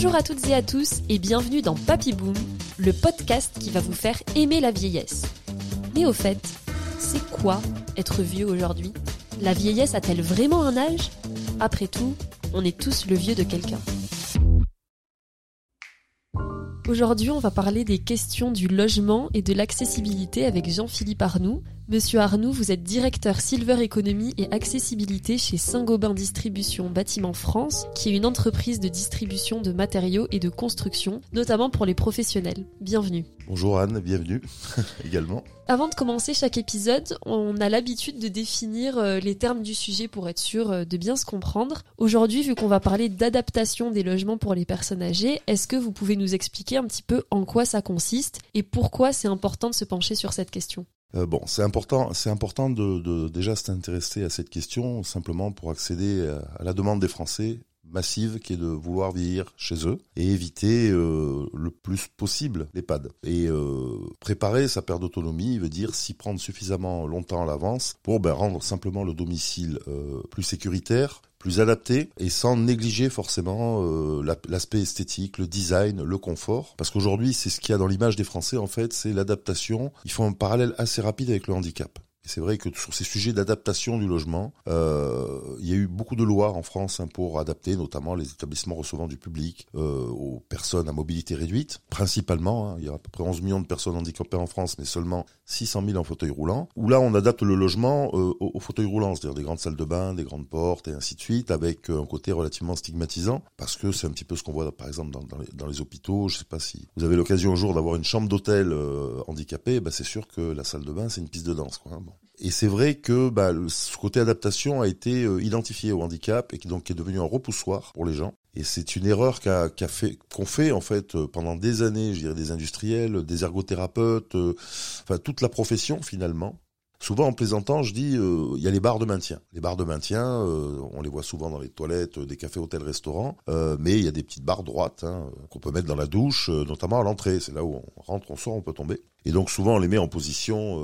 Bonjour à toutes et à tous et bienvenue dans Papy Boom, le podcast qui va vous faire aimer la vieillesse. Mais au fait, c'est quoi être vieux aujourd'hui? La vieillesse a-t-elle vraiment un âge? Après tout, on est tous le vieux de quelqu'un. Aujourd'hui, on va parler des questions du logement et de l'accessibilité avec Jean-Philippe Arnoux. Monsieur Arnoux, vous êtes directeur Silver Economy et accessibilité chez Saint-Gobain Distribution Bâtiment France, qui est une entreprise de distribution de matériaux et de construction, notamment pour les professionnels. Bienvenue. Bonjour Anne, bienvenue également. Avant de commencer chaque épisode, on a l'habitude de définir euh, les termes du sujet pour être sûr euh, de bien se comprendre. Aujourd'hui, vu qu'on va parler d'adaptation des logements pour les personnes âgées, est-ce que vous pouvez nous expliquer un petit peu en quoi ça consiste et pourquoi c'est important de se pencher sur cette question? Euh, bon, c'est important, c'est important de, de déjà s'intéresser à cette question simplement pour accéder à la demande des Français massive qui est de vouloir vieillir chez eux et éviter euh, le plus possible l'EHPAD. Et euh, préparer sa perte d'autonomie veut dire s'y prendre suffisamment longtemps à l'avance pour ben, rendre simplement le domicile euh, plus sécuritaire, plus adapté et sans négliger forcément l'aspect esthétique, le design, le confort. Parce qu'aujourd'hui, c'est ce qu'il y a dans l'image des Français, en fait, c'est l'adaptation. Il faut un parallèle assez rapide avec le handicap c'est vrai que sur ces sujets d'adaptation du logement, euh, il y a eu beaucoup de lois en France hein, pour adapter notamment les établissements recevant du public euh, aux personnes à mobilité réduite. Principalement, hein, il y a à peu près 11 millions de personnes handicapées en France, mais seulement 600 000 en fauteuil roulant. Où là, on adapte le logement euh, au, fauteuil roulant, c'est-à-dire des grandes salles de bain, des grandes portes et ainsi de suite, avec un côté relativement stigmatisant, parce que c'est un petit peu ce qu'on voit par exemple dans, les, hôpitaux. Je sais pas si vous avez l'occasion un jour d'avoir une chambre d'hôtel handicapée, bah, c'est sûr que la salle de bain, c'est une piste de danse. Quoi, hein. Et c'est vrai que bah, ce côté adaptation a été euh, identifié au handicap et qui donc est devenu un repoussoir pour les gens. Et c'est une erreur qu'a fait qu'ont fait en fait euh, pendant des années, je dirais des industriels, des ergothérapeutes, euh, enfin toute la profession finalement, Souvent en plaisantant, je dis, euh, il y a les bars de maintien. Les bars de maintien, euh, on les voit souvent dans les toilettes des cafés, hôtels, restaurants, euh, mais il y a des petites barres droites hein, qu'on peut mettre dans la douche, notamment à l'entrée. C'est là où on rentre, on sort, on peut tomber. Et donc souvent on les met en position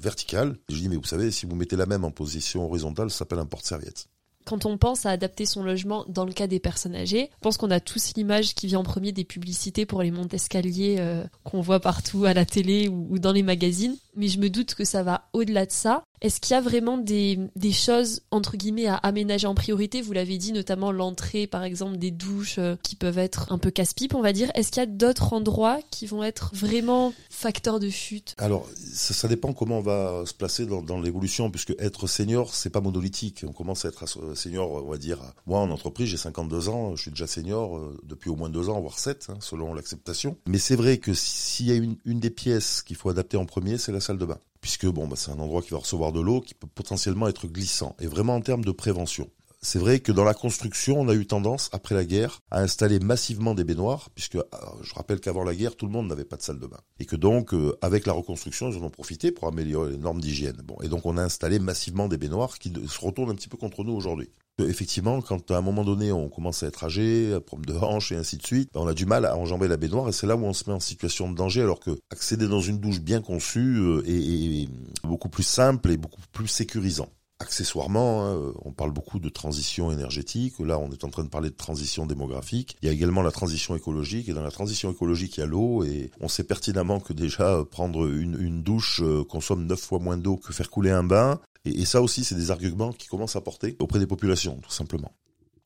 verticale. je dis, mais vous savez, si vous mettez la même en position horizontale, ça s'appelle un porte-serviette. Quand on pense à adapter son logement dans le cas des personnes âgées, je pense qu'on a tous l'image qui vient en premier des publicités pour les montes escaliers qu'on voit partout à la télé ou, dans les magazines mais je me doute que ça va au-delà de ça. Est-ce qu'il y a vraiment des, des, choses, entre guillemets, à aménager en priorité? Vous l'avez dit, notamment l'entrée, par exemple, des douches euh, qui peuvent être un peu casse-pipe, on va dire. Est-ce qu'il y a d'autres endroits qui vont être vraiment facteurs de chute? Alors, ça, dépend comment on va se placer dans, dans l'évolution, puisque être senior, c'est pas monolithique. On commence à être senior, on va dire. Moi, en entreprise, j'ai 52 ans, je suis déjà senior euh, depuis au moins deux ans, voire 7, hein, selon l'acceptation. Mais c'est vrai que s'il y a une, une des pièces qu'il faut adapter en premier, c'est la salle de bain. Puisque bon, bah, c'est un endroit qui va recevoir de l'eau, qui peut potentiellement être glissant. Et vraiment en termes de prévention. C'est vrai que dans la construction, on a eu tendance, après la guerre, à installer massivement des baignoires, puisque je rappelle qu'avant la guerre, tout le monde n'avait pas de salle de bain. Et que donc, euh, avec la reconstruction, ils en ont profité pour améliorer les normes d'hygiène. Bon, et donc on a installé massivement des baignoires qui se retournent un petit peu contre nous aujourd'hui. Effectivement, quand à un moment donné on commence à être âgé, à problème de hanche et ainsi de suite, ben, on a du mal à enjamber la baignoire et c'est là où on se met en situation de danger alors que accéder dans une douche bien conçue euh, est, beaucoup plus simple et beaucoup plus sécurisant. Accessoirement, hein, on parle beaucoup de transition énergétique. Là, on est en train de parler de transition démographique. Il y a également la transition écologique. Et dans la transition écologique, il y a l'eau. Et on sait pertinemment que déjà prendre une, douche euh, consomme neuf fois moins d'eau que faire couler un bain. Et, ça aussi, c'est des arguments qui commencent à porter auprès des populations, tout simplement.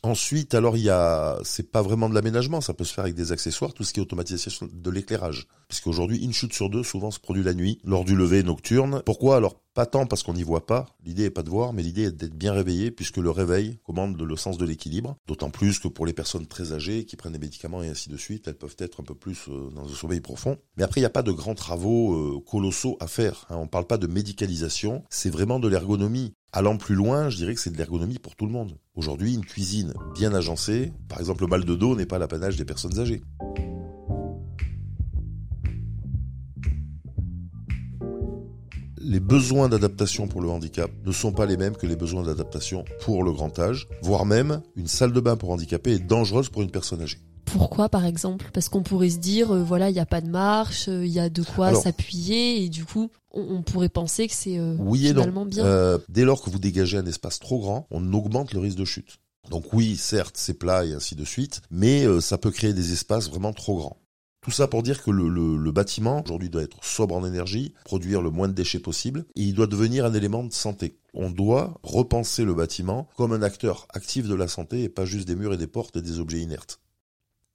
Ensuite, alors il y a, c'est pas vraiment de l'aménagement, ça peut se faire avec des accessoires, tout ce qui est automatisation de l'éclairage. Puisqu'aujourd'hui, une chute sur deux souvent se produit la nuit, lors du lever nocturne. Pourquoi? Alors pas tant parce qu'on n'y voit pas, l'idée est pas de voir, mais l'idée est d'être bien réveillé puisque le réveil commande le sens de l'équilibre. D'autant plus que pour les personnes très âgées qui prennent des médicaments et ainsi de suite, elles peuvent être un peu plus euh, dans un sommeil profond. Mais après, il n'y a pas de grands travaux euh, colossaux à faire. Hein. On parle pas de médicalisation, c'est vraiment de l'ergonomie. Allant plus loin, je dirais que c'est de l'ergonomie pour tout le monde. Aujourd'hui, une cuisine bien agencée, par exemple le mal de dos n'est pas l'apanage des personnes âgées. Les besoins d'adaptation pour le handicap ne sont pas les mêmes que les besoins d'adaptation pour le grand âge, voire même une salle de bain pour handicapé est dangereuse pour une personne âgée. Pourquoi par exemple? Parce qu'on pourrait se dire, euh, voilà, il n'y a pas de marche, euh, il y a de quoi s'appuyer, et du coup, on, pourrait penser que c'est euh, oui et non. bien. dès lors que vous dégagez un espace trop grand, on augmente le risque de chute. Donc oui, certes, c'est plat et ainsi de suite, mais euh, ça peut créer des espaces vraiment trop grands. Tout ça pour dire que le, bâtiment, aujourd'hui, doit être sobre en énergie, produire le moins de déchets possible, et il doit devenir un élément de santé. On doit repenser le bâtiment comme un acteur actif de la santé et pas juste des murs et des portes et des objets inertes.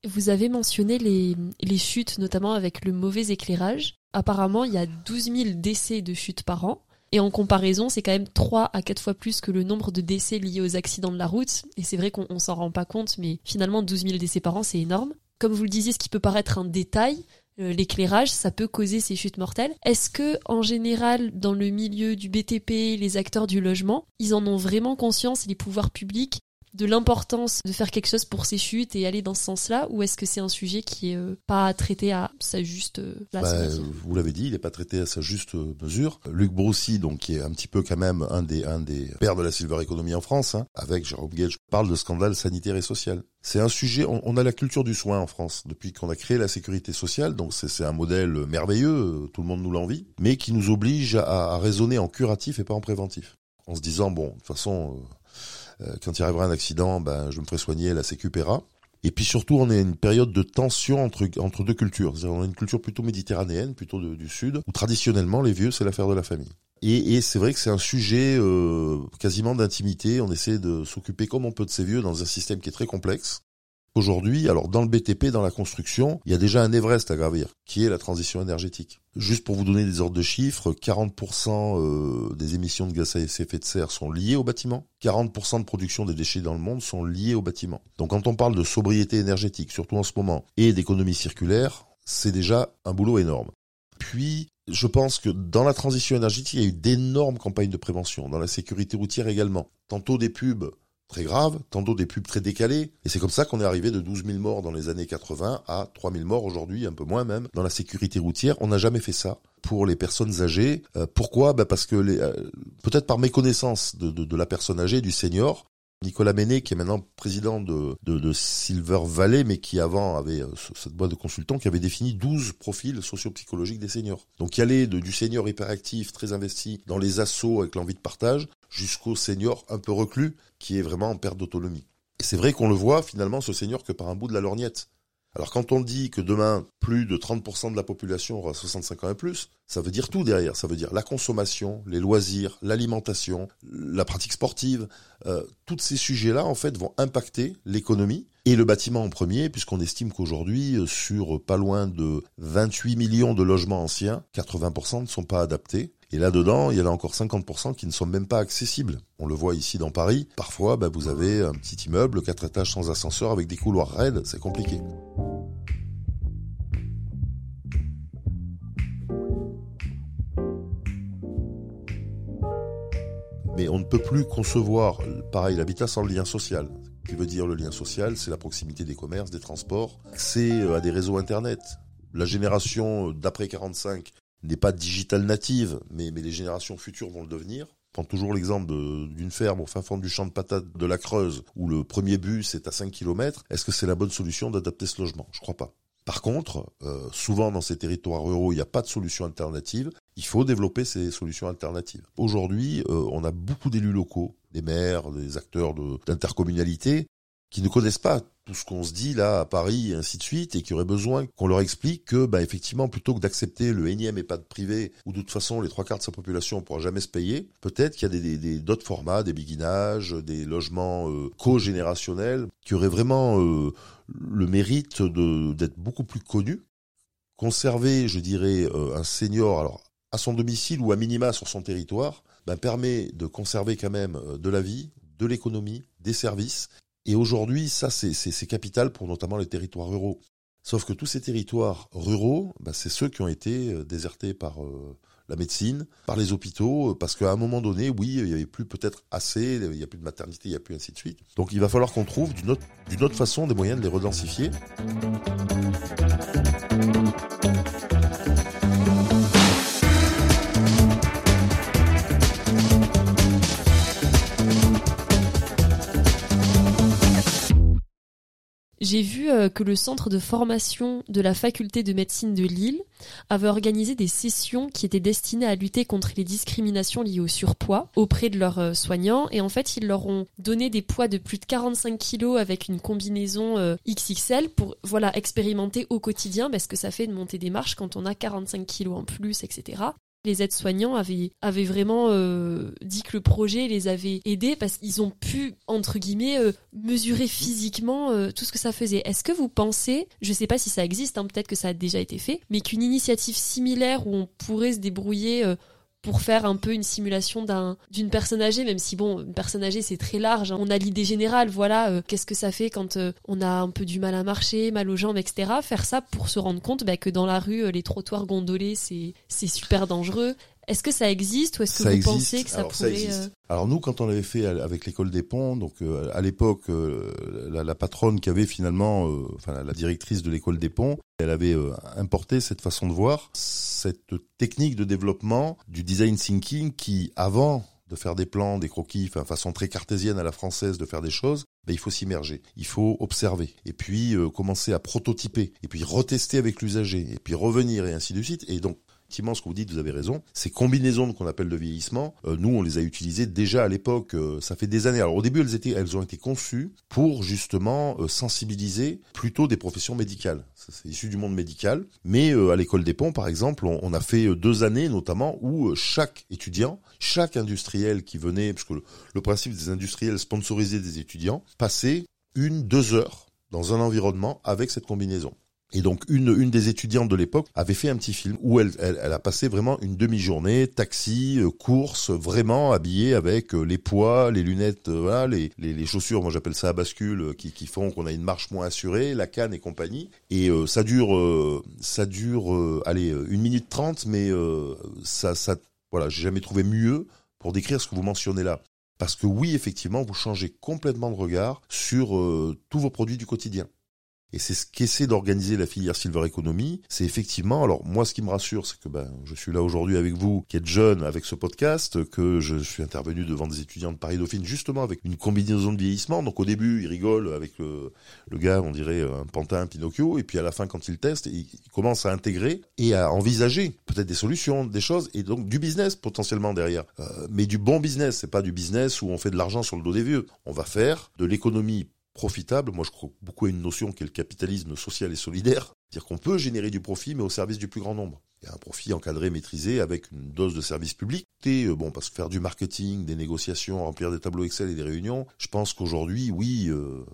Vous avez mentionné les, chutes, notamment avec le mauvais éclairage. Apparemment, il y a 12 000 décès de chutes par an. Et en comparaison, c'est quand même 3 à 4 fois plus que le nombre de décès liés aux accidents de la route. Et c'est vrai qu'on s'en rend pas compte, mais finalement, 12 000 décès par an, c'est énorme. Comme vous le disiez, ce qui peut paraître un détail, euh, l'éclairage, ça peut causer ces chutes mortelles. Est-ce que, en général, dans le milieu du BTP, les acteurs du logement, ils en ont vraiment conscience, les pouvoirs publics, de l'importance de faire quelque chose pour ces chutes et aller dans ce sens-là ou est-ce que c'est un sujet qui est euh, pas traité à sa juste euh, place bah, Vous l'avez dit, il n'est pas traité à sa juste euh, mesure. Luc Broussy, donc qui est un petit peu quand même un des un des pères de la silver economy en France, hein, avec Jérôme Gage, parle de scandale sanitaire et social. C'est un sujet. On, a la culture du soin en France depuis qu'on a créé la sécurité sociale, donc c'est un modèle merveilleux, tout le monde nous l'envie, mais qui nous oblige à, à raisonner en curatif et pas en préventif, en se disant bon, de toute façon quand il arrivera un accident, ben, je me ferai soigner, la Sécu Et puis surtout, on est une période de tension entre, entre deux cultures. On a une culture plutôt méditerranéenne, plutôt du sud, où traditionnellement, les vieux, c'est l'affaire de la famille. Et, et c'est vrai que c'est un sujet euh, quasiment d'intimité. On essaie de s'occuper comme on peut de ces vieux dans un système qui est très complexe. Aujourd'hui, alors dans le BTP, dans la construction, il y a déjà un Everest à gravir, qui est la transition énergétique. Juste pour vous donner des ordres de chiffres, 40% euh, des émissions de gaz à effet de serre sont liées au bâtiment, 40% de production des déchets dans le monde sont liés au bâtiment. Donc quand on parle de sobriété énergétique, surtout en ce moment, et d'économie circulaire, c'est déjà un boulot énorme. Puis, je pense que dans la transition énergétique, il y a eu d'énormes campagnes de prévention, dans la sécurité routière également. Tantôt des pubs très grave, tantôt des pubs très décalées. Et c'est comme ça qu'on est arrivé de 12 000 morts dans les années 80 à 3 000 morts aujourd'hui, un peu moins même, dans la sécurité routière. On n'a jamais fait ça pour les personnes âgées. Euh, pourquoi? Bah Parce que euh, peut-être par méconnaissance de, la personne âgée, du senior, Nicolas Ménet, qui est maintenant président de, Silver Valley, mais qui avant avait euh, cette boîte de consultants, qui avait défini 12 profils socio-psychologiques des seniors. Donc il allait de, du senior hyperactif, très investi dans les assauts avec l'envie de partage, jusqu'au senior un peu reclus, qui est vraiment en perte d'autonomie. Et c'est vrai qu'on le voit finalement, ce senior, que par un bout de la lorgnette. Alors quand on dit que demain, plus de 30% de la population aura 65 ans et plus, ça veut dire tout derrière. Ça veut dire la consommation, les loisirs, l'alimentation, la pratique sportive. Euh, tous ces sujets-là, en fait, vont impacter l'économie et le bâtiment en premier, puisqu'on estime qu'aujourd'hui, euh, sur pas loin de 28 millions de logements anciens, 80% ne sont pas adaptés. Et là-dedans, il y en a encore 50% qui ne sont même pas accessibles. On le voit ici dans Paris. Parfois, bah, vous avez un petit immeuble, quatre étages sans ascenseur avec des couloirs raides. C'est compliqué. Mais on ne peut plus concevoir, pareil, l'habitat sans le lien social. Ce qui veut dire le lien social, c'est la proximité des commerces, des transports, c'est à des réseaux Internet. La génération d'après 45 n'est pas digital native, mais, les générations futures vont le devenir. Prends toujours l'exemple d'une ferme au fin fond du champ de patates de la Creuse, où le premier bus est à 5 km. Est-ce que c'est la bonne solution d'adapter ce logement? Je crois pas. Par contre, euh, souvent dans ces territoires ruraux, il n'y a pas de solution alternative. Il faut développer ces solutions alternatives. Aujourd'hui, euh, on a beaucoup d'élus locaux, des maires, des acteurs d'intercommunalité, qui ne connaissent pas tout ce qu'on se dit là à Paris et ainsi de suite, et qui auraient besoin qu'on leur explique que, bah, effectivement, plutôt que d'accepter le énième EHPAD privé, où de toute façon les trois quarts de sa population ne pourra jamais se payer, peut-être qu'il y a des, d'autres formats, des biguinages, des logements euh, co-générationnels, qui auraient vraiment euh, le mérite d'être beaucoup plus connus. Conserver, je dirais, euh, un senior, alors à son domicile ou à minima sur son territoire, bah, permet de conserver quand même de la vie, de l'économie, des services, et aujourd'hui, ça, c'est capital pour notamment les territoires ruraux. Sauf que tous ces territoires ruraux, bah, c'est ceux qui ont été euh, désertés par euh, la médecine, par les hôpitaux, euh, parce qu'à un moment donné, oui, il n'y avait plus peut-être assez, il n'y a plus de maternité, il n'y a plus ainsi de suite. Donc il va falloir qu'on trouve d'une autre, autre façon des moyens de les redensifier. J'ai vu euh, que le centre de formation de la faculté de médecine de Lille avait organisé des sessions qui étaient destinées à lutter contre les discriminations liées au surpoids auprès de leurs euh, soignants. Et en fait, ils leur ont donné des poids de plus de 45 kilos avec une combinaison euh, XXL pour voilà expérimenter au quotidien parce que ça fait de monter des marches quand on a 45 kilos en plus, etc les aides-soignants avaient, vraiment euh, dit que le projet les avait aidés parce qu'ils ont pu, entre guillemets, euh, mesurer physiquement euh, tout ce que ça faisait. Est-ce que vous pensez, je ne sais pas si ça existe, hein, peut-être que ça a déjà été fait, mais qu'une initiative similaire où on pourrait se débrouiller pour faire un peu une simulation d'un d'une personne âgée même si bon une personne âgée c'est très large hein. on a l'idée générale voilà euh, qu'est-ce que ça fait quand euh, on a un peu du mal à marcher mal aux jambes etc faire ça pour se rendre compte bah, que dans la rue euh, les trottoirs gondolés c'est c'est super dangereux est-ce que ça existe ou est-ce que vous pensez que ça pourrait euh, Alors nous, quand on l'avait fait avec l'école des ponts, donc euh, à l'époque, euh, la, patronne qui avait finalement, enfin la directrice de l'école des ponts, elle avait importé cette façon de voir, cette technique de développement du design thinking qui, avant de faire des plans, des croquis, enfin façon très cartésienne à la française de faire des choses, ben, il faut s'immerger, il faut observer, et puis commencer à prototyper, et puis retester avec l'usager, et puis revenir et ainsi de suite. Et donc ce que vous dites, vous avez raison. Ces combinaisons qu'on appelle de vieillissement, euh, nous, on les a utilisées déjà à l'époque. Euh, ça fait des années. Alors au début, elles étaient, elles ont été conçues pour justement euh, sensibiliser plutôt des professions médicales. C'est issu du monde médical. Mais à l'école des ponts, par exemple, on, a fait deux années notamment où chaque étudiant, chaque industriel qui venait, parce que le, le principe des industriels sponsoriser des étudiants, passait une, deux heures dans un environnement avec cette combinaison. Et donc une, une des étudiantes de l'époque avait fait un petit film où elle, elle, elle a passé vraiment une demi-journée, taxi, euh, course, vraiment habillée avec euh, les poids, les lunettes, euh, voilà, les, les, les, chaussures, moi j'appelle ça à bascule, qui, qui font qu'on a une marche moins assurée, la canne et compagnie. Et ça dure, ça dure, allez, une minute trente, mais ça, ça, voilà, j'ai jamais trouvé mieux pour décrire ce que vous mentionnez là. Parce que oui, effectivement, vous changez complètement de regard sur tous vos produits du quotidien. Et c'est ce qu'essaie d'organiser la filière Silver Economy. C'est effectivement, alors moi ce qui me rassure, c'est que ben, je suis là aujourd'hui avec vous, qui êtes jeune avec ce podcast, que je suis intervenu devant des étudiants de Paris-Dauphine, justement avec une combinaison de vieillissement. Donc au début, ils rigolent avec le, le gars, on dirait un pantin, un Pinocchio, et puis à la fin, quand ils testent, ils commencent à intégrer et à envisager peut-être des solutions, des choses, et donc du business potentiellement derrière. Euh, mais du bon business, c'est pas du business où on fait de l'argent sur le dos des vieux. On va faire de l'économie profitable. Moi, je crois beaucoup à une notion qui est le capitalisme social et solidaire. C'est-à-dire qu'on peut générer du profit, mais au service du plus grand nombre. Il y a un profit encadré, maîtrisé, avec une dose de service public. Et euh, bon, parce que faire du marketing, des négociations, remplir des tableaux Excel et des réunions, je pense qu'aujourd'hui, oui, euh,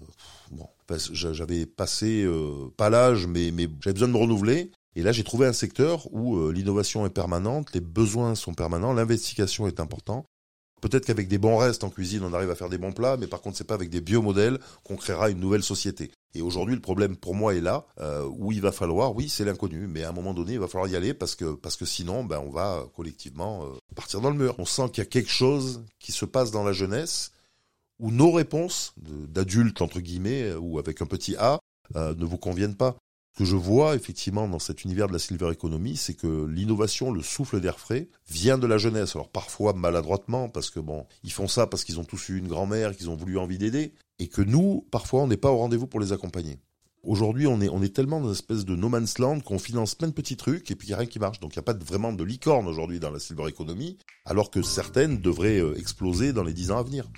bon, j'avais passé euh, pas l'âge, mais, mais j'avais besoin de me renouveler. Et là, j'ai trouvé un secteur où l'innovation est permanente, les besoins sont permanents, l'investigation est importante. Peut-être qu'avec des bons restes en cuisine, on arrive à faire des bons plats, mais par contre, c'est pas avec des biomodèles qu'on créera une nouvelle société. Et aujourd'hui, le problème pour moi est là, euh, où il va falloir, oui, c'est l'inconnu, mais à un moment donné, il va falloir y aller parce que parce que sinon, ben, on va collectivement euh, partir dans le mur. On sent qu'il y a quelque chose qui se passe dans la jeunesse où nos réponses d'adultes entre guillemets ou avec un petit A euh, ne vous conviennent pas que je vois effectivement dans cet univers de la silver economy, c'est que l'innovation, le souffle d'air frais, vient de la jeunesse. Alors parfois maladroitement, parce que bon, ils font ça parce qu'ils ont tous eu une grand-mère, qu'ils ont voulu envie d'aider, et que nous, parfois, on n'est pas au rendez-vous pour les accompagner. Aujourd'hui, on est, tellement dans une espèce de no man's land qu'on finance plein de petits trucs et puis il n'y a rien qui marche. Donc il n'y a pas vraiment de licorne aujourd'hui dans la silver economy, alors que certaines devraient euh, exploser dans les dix ans à venir.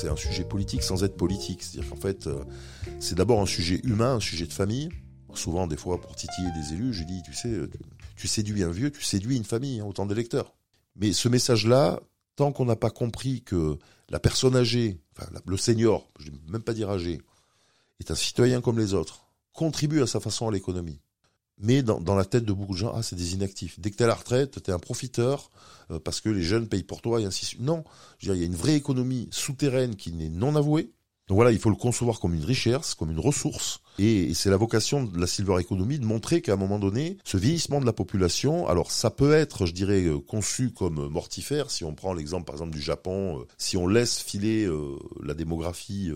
C'est un sujet politique sans être politique. C'est-à-dire qu'en fait, euh, c'est d'abord un sujet humain, un sujet de famille. Souvent, des fois, pour titiller des élus, je dis, tu sais, euh, tu séduis un vieux, tu séduis une famille, hein, autant d'électeurs. Mais ce message-là, tant qu'on n'a pas compris que la personne âgée, le senior, je ne vais même pas dire âgé, est un citoyen comme les autres, contribue à sa façon à l'économie, mais dans, dans, la tête de beaucoup de gens, ah, c'est des inactifs. Dès que tu à la retraite, tu es un profiteur euh, parce que les jeunes payent pour toi et ainsi de suite. Non, il y a une vraie économie souterraine qui n'est non avouée. Donc voilà, il faut le concevoir comme une richesse, comme une ressource. Et, c'est la vocation de la silver economy de montrer qu'à un moment donné, ce vieillissement de la population, alors ça peut être, je dirais, euh, conçu comme mortifère, si on prend l'exemple par exemple du Japon, euh, si on laisse filer la démographie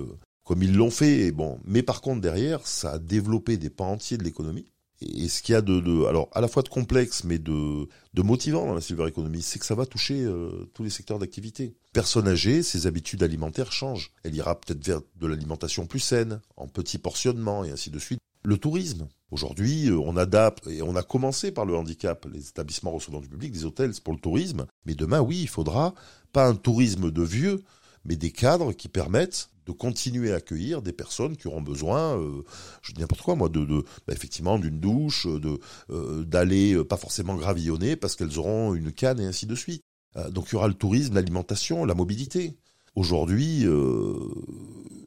comme ils l'ont fait, bon, mais par contre derrière, ça a développé des pans entiers de l'économie Et ce qu'il y a de, de, alors à la fois de complexe mais de, de motivant dans la silver economy, c'est que ça va toucher euh, tous les secteurs d'activité. Personne âgée, ses habitudes alimentaires changent. Elle ira peut-être vers de l'alimentation plus saine, en petits portionnements et ainsi de suite. Le tourisme. Aujourd'hui, euh, on adapte et on a commencé par le handicap, les établissements recevant du public, des hôtels pour le tourisme. Mais demain, oui, il faudra pas un tourisme de vieux, mais des cadres qui permettent de continuer à accueillir des personnes qui auront besoin, euh, je dis n'importe quoi moi, de, de bah, effectivement d'une douche, de euh, d'aller euh, pas forcément gravillonner parce qu'elles auront une canne et ainsi de suite. Euh, donc il y aura le tourisme, l'alimentation, la mobilité. Aujourd'hui, euh,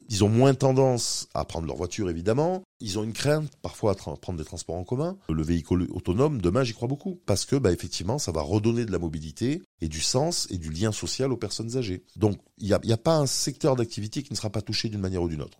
ils ont moins tendance à prendre leur voiture, évidemment. Ils ont une crainte parfois à prendre des transports en commun. Le véhicule autonome, demain, j'y crois beaucoup. Parce que, bah, effectivement, ça va redonner de la mobilité et du sens et du lien social aux personnes âgées. Donc, il n'y a, a pas un secteur d'activité qui ne sera pas touché d'une manière ou d'une autre.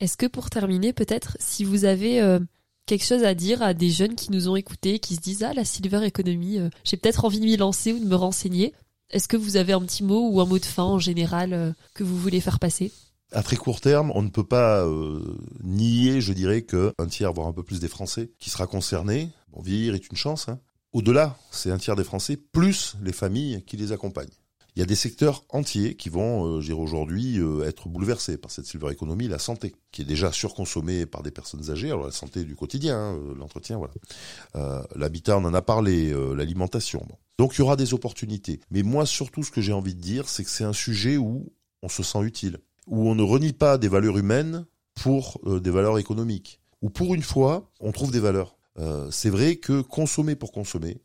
Est-ce que pour terminer, peut-être, si vous avez euh, quelque chose à dire à des jeunes qui nous ont écoutés, qui se disent Ah, la Silver Economy, euh, j'ai peut-être envie de m'y lancer ou de me renseigner, est-ce que vous avez un petit mot ou un mot de fin en général euh, que vous voulez faire passer? À très court terme, on ne peut pas euh, nier, je dirais, qu'un tiers, voire un peu plus des Français qui sera concerné. Bon, vieillir est une chance. Hein. Au-delà, c'est un tiers des Français, plus les familles qui les accompagnent. Il y a des secteurs entiers qui vont, euh, je dirais aujourd'hui, euh, être bouleversés par cette silver economy, la santé, qui est déjà surconsommée par des personnes âgées. Alors la santé du quotidien, hein, l'entretien, voilà. L'habitat, on en a parlé, l'alimentation. Donc il y aura des opportunités. Mais moi, surtout, ce que j'ai envie de dire, c'est que c'est un sujet où on se sent utile où on ne renie pas des valeurs humaines pour euh, des valeurs économiques, où pour une fois, on trouve des valeurs. Euh, c'est vrai que consommer pour consommer,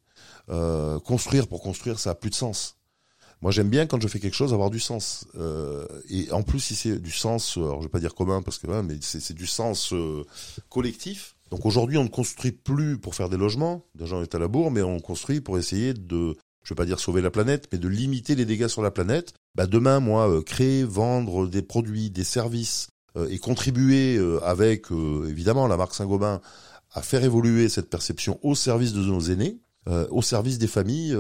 euh, construire pour construire, ça a plus de sens. Moi, j'aime bien quand je fais quelque chose avoir du sens. Euh, et en plus, si c'est du sens, alors je vais pas dire commun parce que, hein, mais c'est du sens euh, collectif. Donc aujourd'hui, on ne construit plus pour faire des logements. Déjà, on est à la bourre, mais on construit pour essayer de je vais pas dire sauver la planète, mais de limiter les dégâts sur la planète. Bah demain, moi, euh, créer, vendre des produits, des services euh, et contribuer euh, avec euh, évidemment la marque Saint-Gobain à faire évoluer cette perception au service de nos aînés, euh, au service des familles.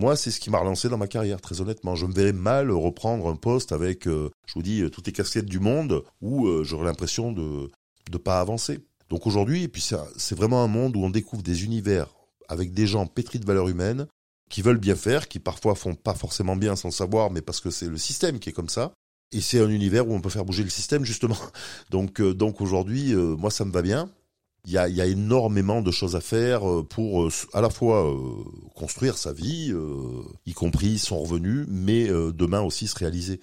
moi, c'est ce qui m'a relancé dans ma carrière, très honnêtement. Je me verrais mal reprendre un poste avec, je vous dis, toutes les casquettes du monde, où j'aurais l'impression de de pas avancer. Donc aujourd'hui, et puis c'est vraiment un monde où on découvre des univers avec des gens pétris de valeurs humaines, qui veulent bien faire, qui parfois font pas forcément bien sans savoir, mais parce que c'est le système qui est comme ça. Et c'est un univers où on peut faire bouger le système justement. Donc, euh, donc aujourd'hui, euh, moi ça me va bien. Il y a, y a énormément de choses à faire euh, pour euh, à la fois euh, construire sa vie, euh, y compris son revenu, mais demain aussi se réaliser.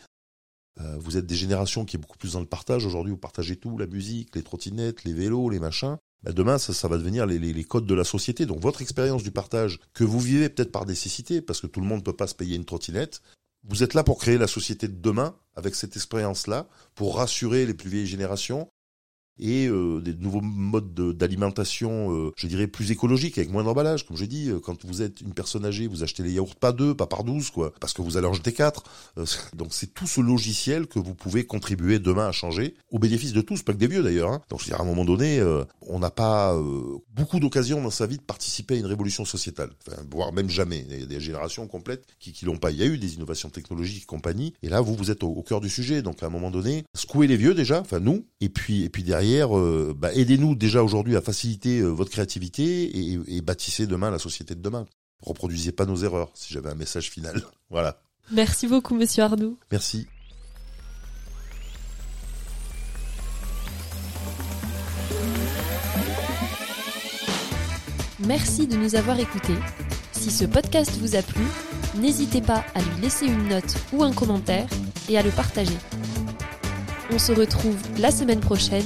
Vous êtes des générations qui est beaucoup plus dans le partage. Aujourd'hui, vous partagez tout, la musique, les trottinettes, les vélos, les machins. Bah, demain, ça, ça va devenir les, les, les codes de la société. Donc votre expérience du partage, que vous vivez peut-être par nécessité, parce que tout le monde ne peut pas se payer une trottinette, vous êtes là pour créer la société de demain, avec cette expérience-là, pour rassurer les plus vieilles générations, et euh, des nouveaux modes de- d'alimentation, euh, je dirais plus écologiques, avec moins d'emballage. Comme j'ai dit, euh, quand vous êtes une personne âgée, vous achetez les yaourts pas deux, pas par douze, quoi, parce que vous allez en jeter quatre. Euh, donc c'est tout ce logiciel que vous pouvez contribuer demain à changer, au bénéfice de tous, pas que des vieux d'ailleurs. Hein. Donc je veux dire, à un moment donné, euh, on n'a pas beaucoup d'occasions dans sa vie de participer à une révolution sociétale, enfin, voire même jamais. Il y a des générations complètes qui, qui l'ont pas. Il y a eu des innovations technologiques et compagnie, et là vous vous êtes au, au cœur du sujet. Donc à un moment donné, secouez les vieux déjà, enfin nous, et puis et puis derrière, euh, bah, aidez-nous déjà aujourd'hui à faciliter euh, votre créativité et, et bâtissez demain la société de demain. Reproduisez pas nos erreurs. Si j'avais un message final, voilà. Merci beaucoup, monsieur Arnoux. Merci. Merci de nous avoir écoutés. Si ce podcast vous a plu, n'hésitez pas à lui laisser une note ou un commentaire et à le partager. On se retrouve la semaine prochaine